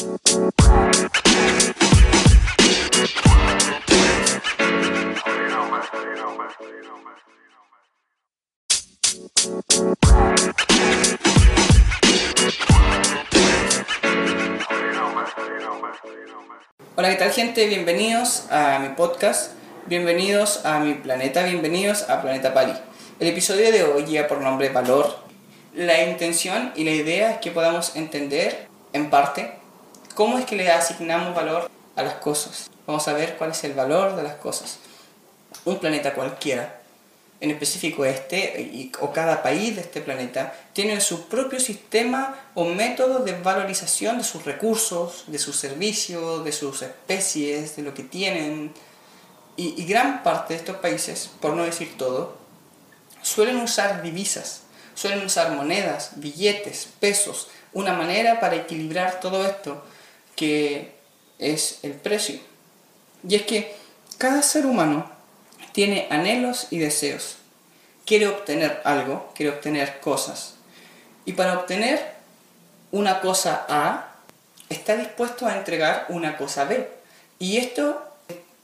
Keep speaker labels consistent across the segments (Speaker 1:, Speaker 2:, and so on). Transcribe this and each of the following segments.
Speaker 1: Hola, ¿qué tal gente? Bienvenidos a mi podcast, bienvenidos a mi planeta, bienvenidos a Planeta Pali. El episodio de hoy lleva por nombre Valor. La intención y la idea es que podamos entender, en parte, cómo es que le asignamos valor a las cosas. Vamos a ver cuál es el valor de las cosas. Un planeta cualquiera en específico este o cada país de este planeta tiene su propio sistema o método de valorización de sus recursos, de sus servicios, de sus especies, de lo que tienen. Y, gran parte de estos países, por no decir todo, suelen usar divisas, suelen usar monedas, billetes, pesos, una manera para equilibrar todo esto que es el precio. Y es que cada ser humano tiene anhelos y deseos. Quiere obtener algo, quiere obtener cosas. Y para obtener una cosa A, está dispuesto a entregar una cosa B. Y esto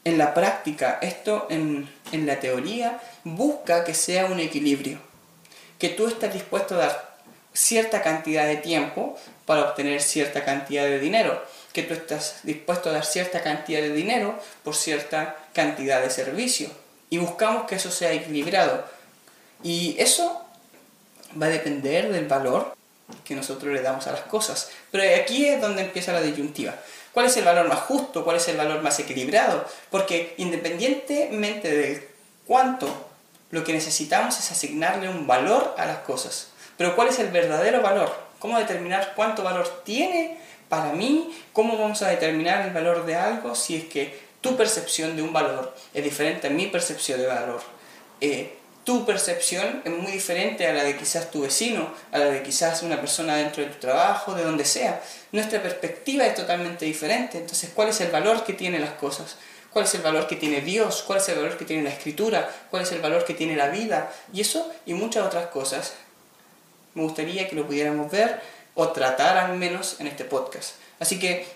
Speaker 1: en la práctica, esto en, en la teoría, busca que sea un equilibrio. Que tú estés dispuesto a dar cierta cantidad de tiempo para obtener cierta cantidad de dinero. Que tú estás dispuesto a dar cierta cantidad de dinero por cierta cantidad de servicio y buscamos que eso sea equilibrado. Y eso va a depender del valor que nosotros le damos a las cosas. Pero aquí es donde empieza la disyuntiva. ¿Cuál es el valor más justo? ¿Cuál es el valor más equilibrado? Porque independientemente de cuánto, lo que necesitamos es asignarle un valor a las cosas. Pero ¿cuál es el verdadero valor? ¿Cómo determinar cuánto valor tiene para mí? ¿Cómo vamos a determinar el valor de algo si es que tu percepción de un valor es diferente a mi percepción de valor. Eh, tu percepción es muy diferente a la de quizás tu vecino, a la de quizás una persona dentro de tu trabajo, de donde sea. Nuestra perspectiva es totalmente diferente. Entonces, ¿cuál es el valor que tienen las cosas? ¿Cuál es el valor que tiene Dios? ¿Cuál es el valor que tiene la escritura? ¿Cuál es el valor que tiene la vida? Y eso y muchas otras cosas me gustaría que lo pudiéramos ver o tratar al menos en este podcast. Así que,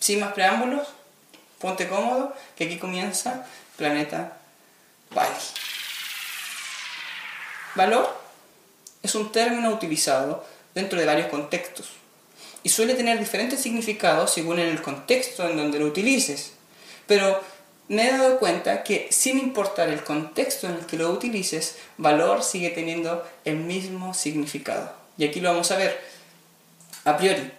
Speaker 1: sin más preámbulos, Ponte cómodo, que aquí comienza Planeta Bali. Valor es un término utilizado dentro de varios contextos y suele tener diferentes significados según el contexto en donde lo utilices. Pero me he dado cuenta que sin importar el contexto en el que lo utilices, valor sigue teniendo el mismo significado. Y aquí lo vamos a ver. A priori,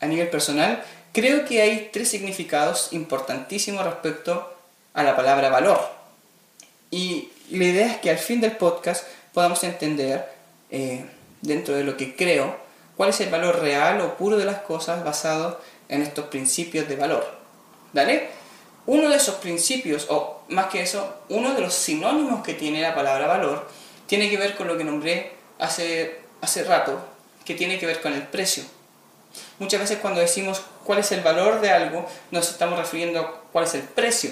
Speaker 1: a nivel personal, Creo que hay tres significados importantísimos respecto a la palabra valor. Y la idea es que al fin del podcast podamos entender, eh, dentro de lo que creo, cuál es el valor real o puro de las cosas basado en estos principios de valor. ¿Vale? Uno de esos principios, o más que eso, uno de los sinónimos que tiene la palabra valor, tiene que ver con lo que nombré hace, hace rato, que tiene que ver con el precio. Muchas veces cuando decimos cuál es el valor de algo, nos estamos refiriendo a cuál es el precio,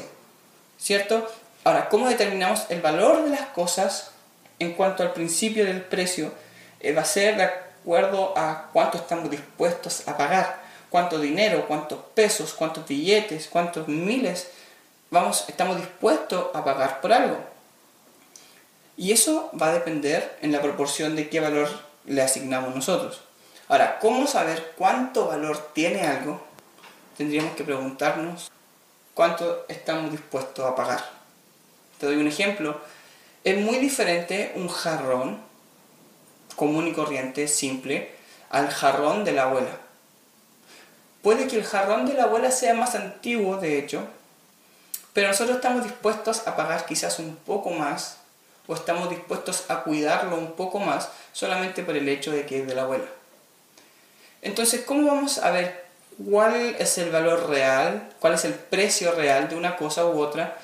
Speaker 1: ¿cierto? Ahora, ¿cómo determinamos el valor de las cosas en cuanto al principio del precio? Eh, va a ser de acuerdo a cuánto estamos dispuestos a pagar, cuánto dinero, cuántos pesos, cuántos billetes, cuántos miles vamos, estamos dispuestos a pagar por algo. Y eso va a depender en la proporción de qué valor le asignamos nosotros. Ahora, ¿cómo saber cuánto valor tiene algo? Tendríamos que preguntarnos cuánto estamos dispuestos a pagar. Te doy un ejemplo. Es muy diferente un jarrón común y corriente, simple, al jarrón de la abuela. Puede que el jarrón de la abuela sea más antiguo, de hecho, pero nosotros estamos dispuestos a pagar quizás un poco más o estamos dispuestos a cuidarlo un poco más solamente por el hecho de que es de la abuela. Entonces, ¿cómo vamos a ver cuál es el valor real, cuál es el precio real de una cosa u otra?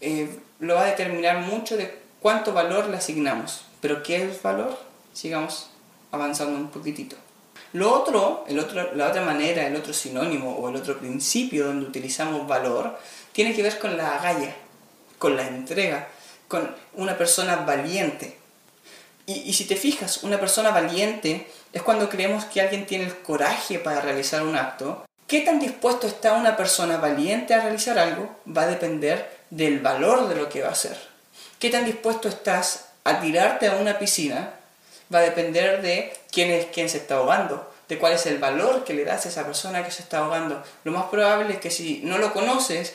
Speaker 1: Eh, lo va a determinar mucho de cuánto valor le asignamos. Pero ¿qué es valor? Sigamos avanzando un poquitito. Lo otro, el otro, la otra manera, el otro sinónimo o el otro principio donde utilizamos valor, tiene que ver con la agalla, con la entrega, con una persona valiente. Y, si te fijas, una persona valiente es cuando creemos que alguien tiene el coraje para realizar un acto. ¿Qué tan dispuesto está una persona valiente a realizar algo? Va a depender del valor de lo que va a hacer. ¿Qué tan dispuesto estás a tirarte a una piscina? Va a depender de quién es quien se está ahogando, de cuál es el valor que le das a esa persona que se está ahogando. Lo más probable es que si no lo conoces,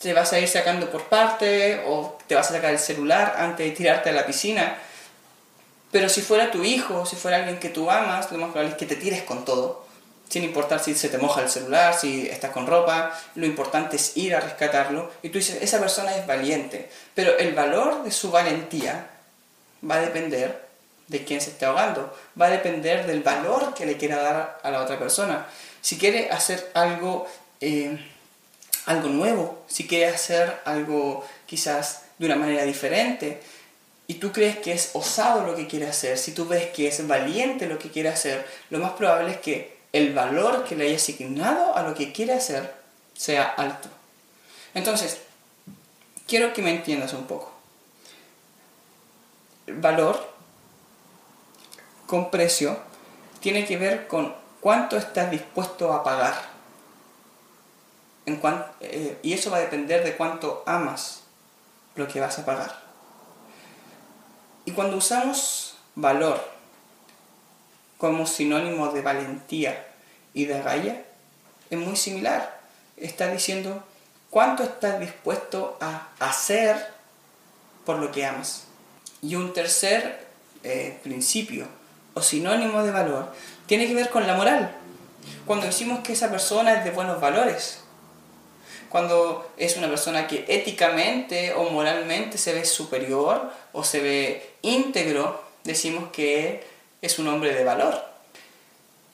Speaker 1: te vas a ir sacando por parte o te vas a sacar el celular antes de tirarte a la piscina pero si fuera tu hijo, si fuera alguien que tú amas, lo más probable es que te tires con todo, sin importar si se te moja el celular, si estás con ropa, lo importante es ir a rescatarlo. Y tú dices, esa persona es valiente, pero el valor de su valentía va a depender de quién se está ahogando, va a depender del valor que le quiera dar a la otra persona. Si quiere hacer algo, eh, algo nuevo, si quiere hacer algo quizás de una manera diferente, y tú crees que es osado lo que quiere hacer, si tú ves que es valiente lo que quiere hacer, lo más probable es que el valor que le haya asignado a lo que quiere hacer sea alto. Entonces, quiero que me entiendas un poco. Valor con precio tiene que ver con cuánto estás dispuesto a pagar. Eh, y eso va a depender de cuánto amas lo que vas a pagar. Y cuando usamos valor como sinónimo de valentía y de galla, es muy similar. Está diciendo cuánto estás dispuesto a hacer por lo que amas. Y un tercer eh, principio o sinónimo de valor tiene que ver con la moral. Cuando decimos que esa persona es de buenos valores, cuando es una persona que éticamente o moralmente se ve superior o se ve íntegro, decimos que es un hombre de valor.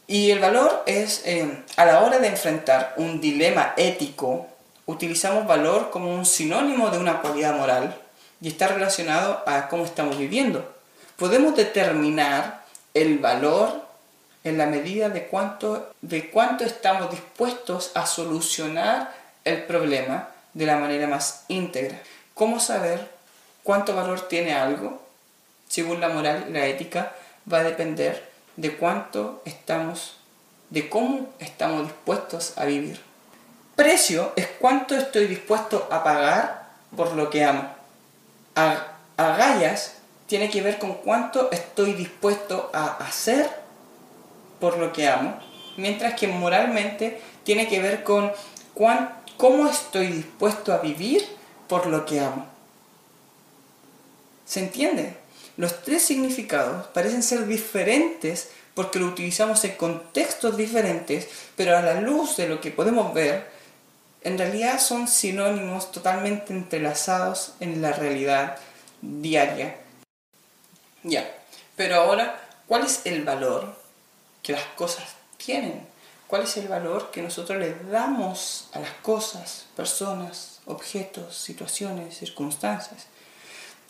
Speaker 1: Y el valor es, eh, a la hora de enfrentar un dilema ético, utilizamos valor como un sinónimo de una cualidad moral y está relacionado a cómo estamos viviendo. Podemos determinar el valor en la medida de cuánto, de cuánto estamos dispuestos a solucionar el problema de la manera más íntegra. ¿Cómo saber cuánto valor tiene algo? Según la moral y la ética, va a depender de cuánto estamos, de cómo estamos dispuestos a vivir. Precio es cuánto estoy dispuesto a pagar por lo que amo. A, gallas tiene que ver con cuánto estoy dispuesto a hacer por lo que amo, mientras que moralmente tiene que ver con cuánto ¿Cómo estoy dispuesto a vivir por lo que amo? ¿Se entiende? Los tres significados parecen ser diferentes porque lo utilizamos en contextos diferentes, pero a la luz de lo que podemos ver, en realidad son sinónimos totalmente entrelazados en la realidad diaria. Ya, pero ahora, ¿cuál es el valor que las cosas tienen? Cuál es el valor que nosotros le damos a las cosas, personas, objetos, situaciones, circunstancias.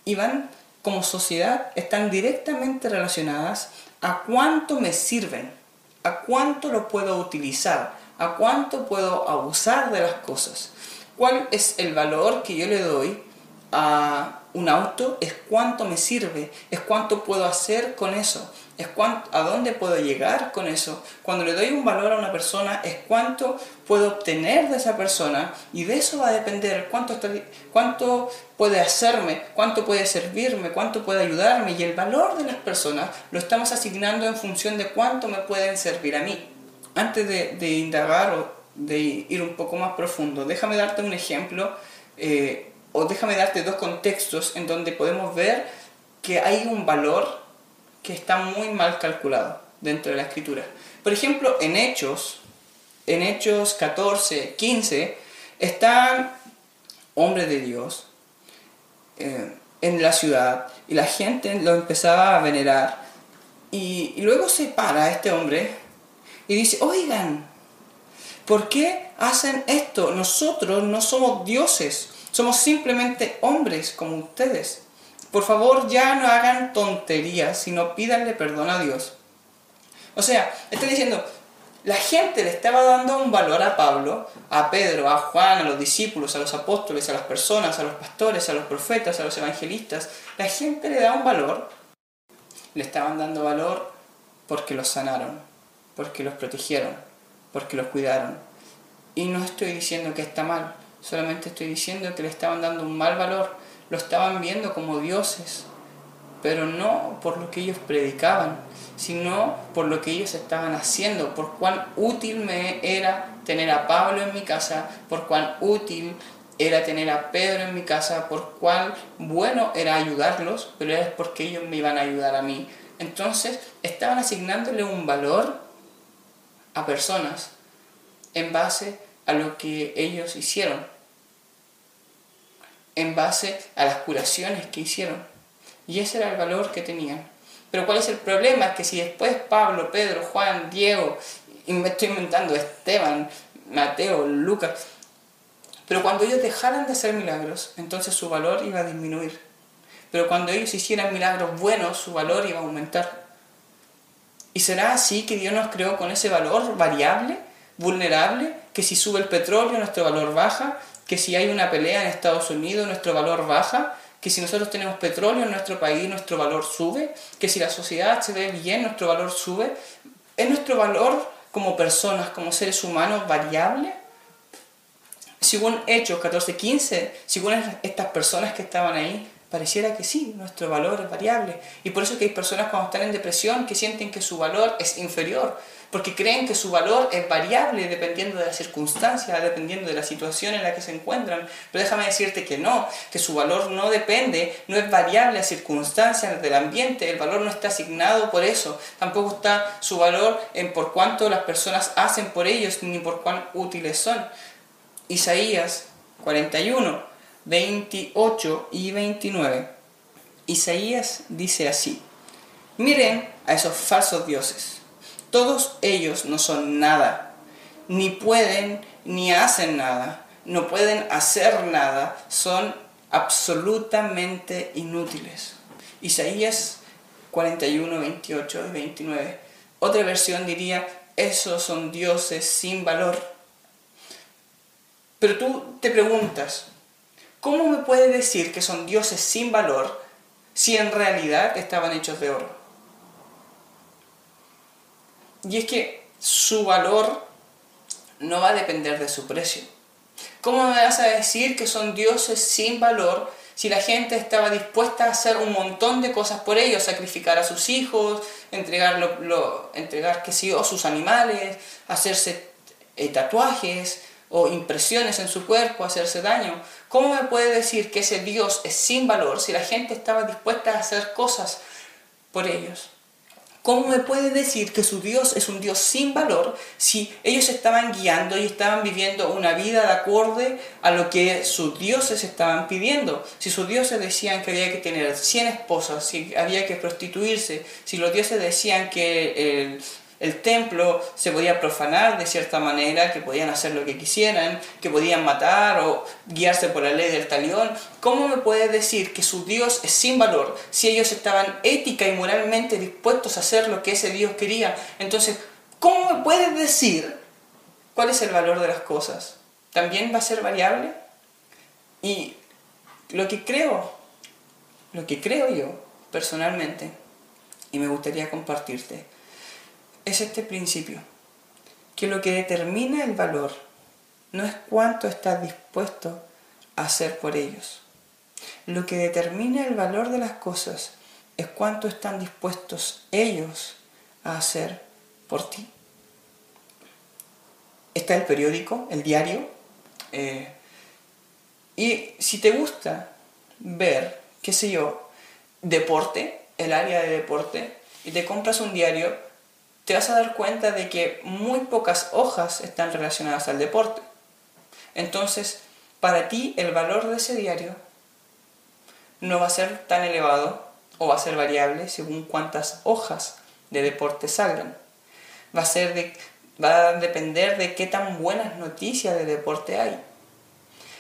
Speaker 1: Y van, como sociedad, están directamente relacionadas a cuánto me sirven, a cuánto lo puedo utilizar, a cuánto puedo abusar de las cosas. ¿Cuál es el valor que yo le doy a un auto? Es cuánto me sirve, es cuánto puedo hacer con eso es a dónde puedo llegar con eso. Cuando le doy un valor a una persona es cuánto puedo obtener de esa persona y de eso va a depender cuánto, cuánto puede hacerme, cuánto puede servirme, cuánto puede ayudarme y el valor de las personas lo estamos asignando en función de cuánto me pueden servir a mí. Antes de, indagar o de ir un poco más profundo, déjame darte un ejemplo eh, o déjame darte dos contextos en donde podemos ver que hay un valor que está muy mal calculado dentro de la escritura. Por ejemplo, en Hechos, en Hechos 14, 15, están hombres de Dios eh, en la ciudad y la gente lo empezaba a venerar. Y, y luego se para este hombre y dice, oigan, ¿por qué hacen esto? Nosotros no somos dioses, somos simplemente hombres como ustedes. Por favor, ya no hagan tonterías, sino pídanle perdón a Dios. O sea, está diciendo, la gente le estaba dando un valor a Pablo, a Pedro, a Juan, a los discípulos, a los apóstoles, a las personas, a los pastores, a los profetas, a los evangelistas. La gente le da un valor le estaban dando valor porque los sanaron, porque los protegieron, porque los cuidaron. Y no estoy diciendo que está mal, solamente estoy diciendo que le estaban dando un mal valor, lo estaban viendo como dioses, pero no por lo que ellos predicaban, sino por lo que ellos estaban haciendo, por cuán útil me era tener a Pablo en mi casa, por cuán útil era tener a Pedro en mi casa, por cuán bueno era ayudarlos, pero era porque ellos me iban a ayudar a mí. Entonces estaban asignándole un valor a personas en base a lo que ellos hicieron, en base a las curaciones que hicieron. Y ese era el valor que tenían. Pero ¿cuál es el problema? Que si después Pablo, Pedro, Juan, Diego, y me estoy inventando Esteban, Mateo, Lucas, pero cuando ellos dejaran de hacer milagros, entonces su valor iba a disminuir. Pero cuando ellos hicieran milagros buenos, su valor iba a aumentar. ¿Y será así que Dios nos creó con ese valor variable, vulnerable, que si sube el petróleo nuestro valor baja, que si hay una pelea en Estados Unidos nuestro valor baja, que si nosotros tenemos petróleo en nuestro país nuestro valor sube, que si la sociedad se ve bien nuestro valor sube? ¿Es nuestro valor como personas, como seres humanos variable? según Hechos 14:15, según estas personas que estaban ahí, pareciera que sí, nuestro valor es variable. Y por eso que hay personas cuando están en depresión que sienten que su valor es inferior, porque creen que su valor es variable dependiendo de las circunstancias, dependiendo de la situación en la que se encuentran. Pero déjame decirte que no, que su valor no depende, no es variable a circunstancias del ambiente, el valor no está asignado por eso, tampoco está su valor en por cuánto las personas hacen por ellos ni por cuán útiles son. Isaías 41, 28 y 29. Isaías dice así, miren a esos falsos dioses, todos ellos no son nada, ni pueden ni hacen nada, no pueden hacer nada, son absolutamente inútiles. Isaías 41, 28 y 29. Otra versión diría, esos son dioses sin valor pero tú te preguntas, ¿cómo me puede decir que son dioses sin valor si en realidad estaban hechos de oro? Y es que su valor no va a depender de su precio. ¿Cómo me vas a decir que son dioses sin valor si la gente estaba dispuesta a hacer un montón de cosas por ellos, sacrificar a sus hijos, entregar, entregar que sí, o sus animales, hacerse eh, tatuajes, o impresiones en su cuerpo, hacerse daño. ¿Cómo me puede decir que ese Dios es sin valor si la gente estaba dispuesta a hacer cosas por ellos? ¿Cómo me puede decir que su Dios es un Dios sin valor si ellos estaban guiando y estaban viviendo una vida de acorde a lo que sus dioses estaban pidiendo? Si sus dioses decían que había que tener 100 esposas, si había que prostituirse, si los dioses decían que el templo se podía profanar de cierta manera, que podían hacer lo que quisieran, que podían matar o guiarse por la ley del talión. ¿Cómo me puede decir que su Dios es sin valor si ellos estaban ética y moralmente dispuestos a hacer lo que ese Dios quería? Entonces, ¿cómo me puede decir cuál es el valor de las cosas? ¿También va a ser variable? Y lo que creo, lo que creo yo personalmente, y me gustaría compartirte, es este principio, que lo que determina el valor no es cuánto estás dispuesto a hacer por ellos. Lo que determina el valor de las cosas es cuánto están dispuestos ellos a hacer por ti. Está el periódico, el diario, eh, y si te gusta ver, qué sé yo, deporte, el área de deporte, y te compras un diario, te vas a dar cuenta de que muy pocas hojas están relacionadas al deporte. Entonces, para ti el valor de ese diario no va a ser tan elevado o va a ser variable según cuántas hojas de deporte salgan. Va a, ser va a depender de qué tan buenas noticias de deporte hay.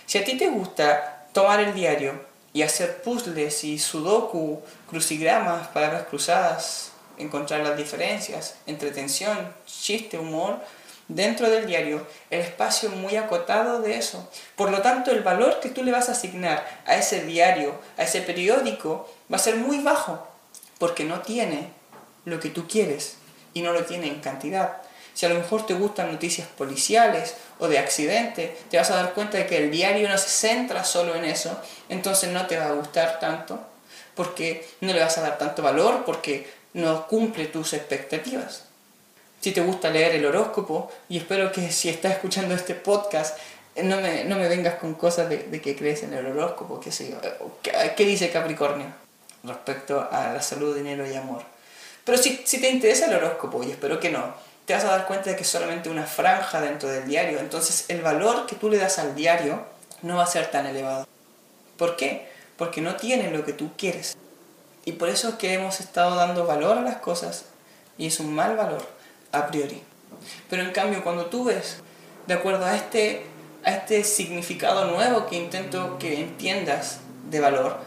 Speaker 1: Si a ti te gusta tomar el diario y hacer puzzles y sudoku, crucigramas, palabras cruzadas, encontrar las diferencias entre tensión, chiste, humor, dentro del diario, el espacio muy acotado de eso. Por lo tanto, el valor que tú le vas a asignar a ese diario, a ese periódico, va a ser muy bajo. porque no tiene lo que tú quieres y no lo tiene en cantidad. Si a lo mejor te gustan noticias policiales o de accidente, te vas a dar cuenta de que el diario no se centra solo en eso, entonces no te va a gustar tanto, porque no le vas a dar tanto valor, porque no cumple tus expectativas. Si te gusta leer el horóscopo, y espero que si estás escuchando este podcast, no me, no me vengas con cosas de, de, que crees en el horóscopo, qué sé yo. ¿Qué, dice Capricornio respecto a la salud, dinero y amor? Pero si, si te interesa el horóscopo, y espero que no, te vas a dar cuenta de que es solamente una franja dentro del diario. Entonces el valor que tú le das al diario no va a ser tan elevado. ¿Por qué? Porque no tiene lo que tú quieres. Y por eso es que hemos estado dando valor a las cosas y es un mal valor a priori. Pero en cambio cuando tú ves, de acuerdo a este, a este significado nuevo que intento que entiendas de valor,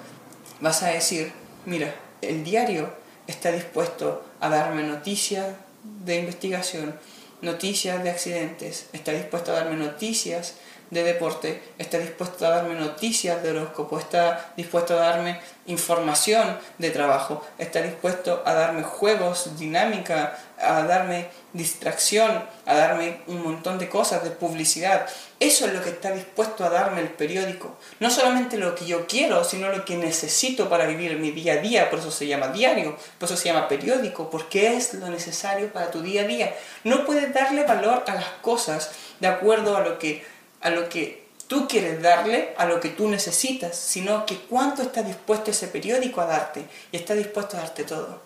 Speaker 1: vas a decir, mira, el diario está dispuesto a darme noticias de investigación, noticias de accidentes, está dispuesto a darme noticias de deporte, está dispuesto a darme noticias de horóscopo, está dispuesto a darme información de trabajo, está dispuesto a darme juegos, dinámica, a darme distracción, a darme un montón de cosas, de publicidad. Eso es lo que está dispuesto a darme el periódico. No solamente lo que yo quiero, sino lo que necesito para vivir mi día a día. Por eso se llama diario, por eso se llama periódico, porque es lo necesario para tu día a día. No puedes darle valor a las cosas de acuerdo a lo que, a lo que tú quieres darle, a lo que tú necesitas, sino que cuánto está dispuesto ese periódico a darte. Y está dispuesto a darte todo.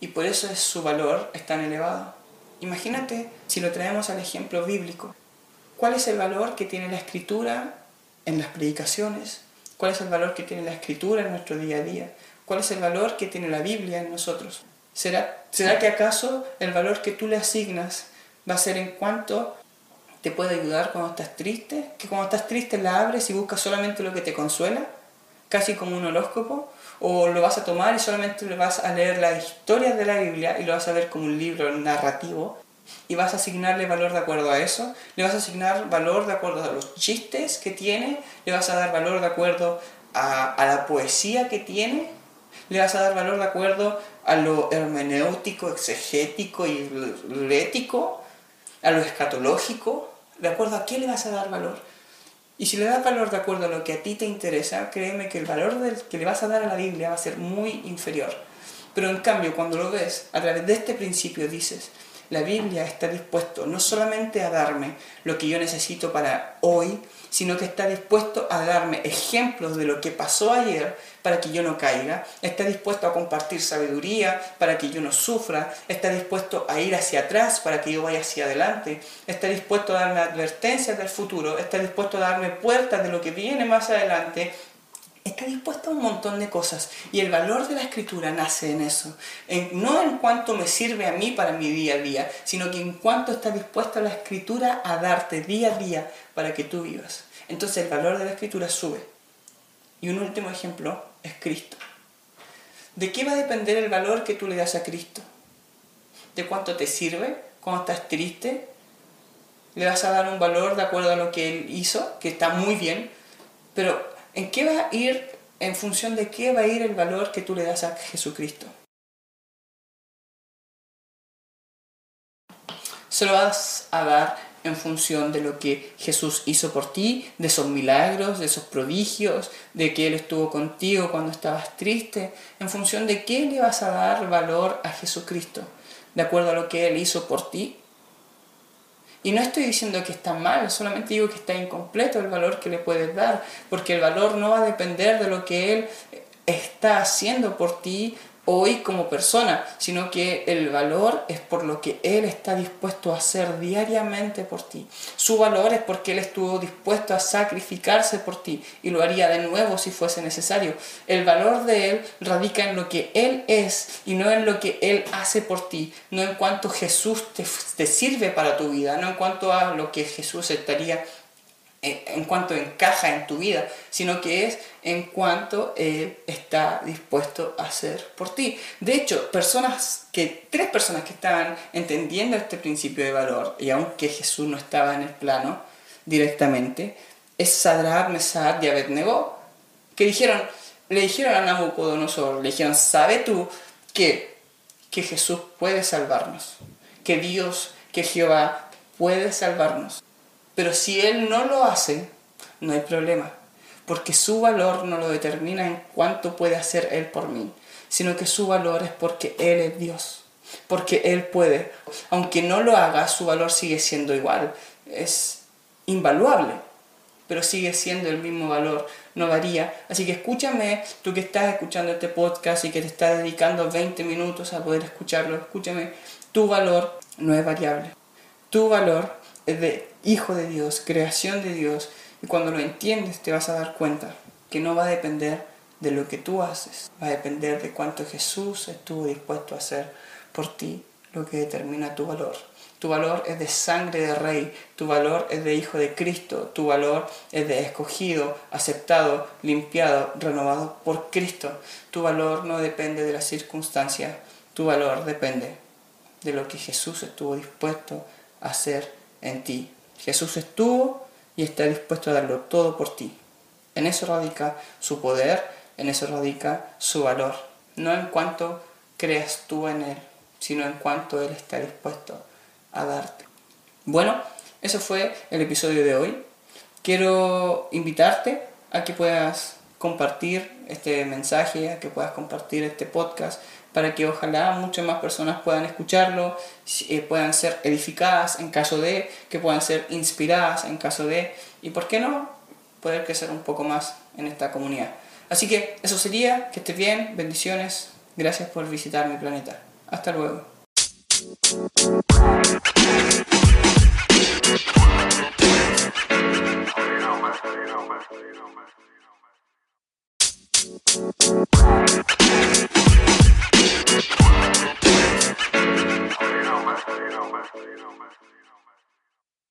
Speaker 1: Y por eso es su valor es tan elevado. Imagínate si lo traemos al ejemplo bíblico. ¿Cuál es el valor que tiene la escritura en las predicaciones? ¿Cuál es el valor que tiene la escritura en nuestro día a día? ¿Cuál es el valor que tiene la Biblia en nosotros? ¿Será, ¿Será que acaso el valor que tú le asignas va a ser en cuanto te puede ayudar cuando estás triste? ¿Que cuando estás triste la abres y buscas solamente lo que te consuela? ¿Casi como un horóscopo? o lo vas a tomar y solamente vas a leer las historias de la Biblia y lo vas a ver como un libro narrativo y vas a asignarle valor de acuerdo a eso, le vas a asignar valor de acuerdo a los chistes que tiene, le vas a dar valor de acuerdo a, a la poesía que tiene, le vas a dar valor de acuerdo a lo hermenéutico, exegético y ético, a lo escatológico, de acuerdo a qué le vas a dar valor. Y si le das valor de acuerdo a lo que a ti te interesa, créeme que el valor que le vas a dar a la Biblia va a ser muy inferior. Pero en cambio, cuando lo ves a través de este principio, dices, la Biblia está dispuesto no solamente a darme lo que yo necesito para hoy, sino que está dispuesto a darme ejemplos de lo que pasó ayer para que yo no caiga, está dispuesto a compartir sabiduría para que yo no sufra, está dispuesto a ir hacia atrás para que yo vaya hacia adelante, está dispuesto a darme advertencias del futuro, está dispuesto a darme puertas de lo que viene más adelante está dispuesto a un montón de cosas y el valor de la escritura nace en eso. no en cuanto me sirve a mí para mi día a día, sino que en cuanto está dispuesta la escritura a darte día a día para que tú vivas. Entonces el valor de la escritura sube. Y un último ejemplo es Cristo. ¿De qué va a depender el valor que tú le das a Cristo? ¿De cuánto te sirve cuando estás triste? ¿Le vas a dar un valor de acuerdo a lo que Él hizo, que está muy bien? Pero ¿En qué va a ir, en función de qué va a ir el valor que tú le das a Jesucristo? Se lo vas a dar en función de lo que Jesús hizo por ti, de esos milagros, de esos prodigios, de que Él estuvo contigo cuando estabas triste, en función de qué le vas a dar valor a Jesucristo, de acuerdo a lo que Él hizo por ti y no estoy diciendo que está mal, solamente digo que está incompleto el valor que le puedes dar, porque el valor no va a depender de lo que Él está haciendo por ti hoy como persona, sino que el valor es por lo que Él está dispuesto a hacer diariamente por ti. Su valor es porque Él estuvo dispuesto a sacrificarse por ti y lo haría de nuevo si fuese necesario. El valor de Él radica en lo que Él es y no en lo que Él hace por ti, no en cuanto Jesús te, te sirve para tu vida, no en cuanto a lo que Jesús estaría en cuanto encaja en tu vida, sino que es en cuanto Él está dispuesto a hacer por ti. De hecho, personas que, tres personas que estaban entendiendo este principio de valor, y aunque Jesús no estaba en el plano directamente, es Sadrach, Mesad y Abednego, que dijeron, le dijeron a Nabucodonosor, le dijeron, ¿sabe tú que, que Jesús puede salvarnos, que Dios, que Jehová puede salvarnos. Pero si Él no lo hace, no hay problema, porque su valor no lo determina en cuánto puede hacer Él por mí, sino que su valor es porque Él es Dios, porque Él puede. Aunque no lo haga, su valor sigue siendo igual, es invaluable, pero sigue siendo el mismo valor, no varía. Así que escúchame, tú que estás escuchando este podcast y que te estás dedicando 20 minutos a poder escucharlo, escúchame, tu valor no es variable. Tu valor es de hijo de Dios, creación de Dios, y cuando lo entiendes te vas a dar cuenta que no va a depender de lo que tú haces, va a depender de cuánto Jesús estuvo dispuesto a hacer por ti, lo que determina tu valor. Tu valor es de sangre de rey, tu valor es de hijo de Cristo, tu valor es de escogido, aceptado, limpiado, renovado por Cristo. Tu valor no depende de las circunstancias, tu valor depende de lo que Jesús estuvo dispuesto a hacer en ti. Jesús estuvo y está dispuesto a darlo todo por ti. En eso radica su poder, en eso radica su valor. No en cuanto creas tú en Él, sino en cuanto Él está dispuesto a darte. Bueno, eso fue el episodio de hoy. Quiero invitarte a que puedas compartir este mensaje, a que puedas compartir este podcast para que ojalá muchas más personas puedan escucharlo, eh, puedan ser edificadas en caso de, que puedan ser inspiradas en caso de, y por qué no, poder crecer un poco más en esta comunidad. Así que eso sería, que estés bien, bendiciones, gracias por visitar mi planeta. Hasta luego. You know, man. You know, man. You know, man.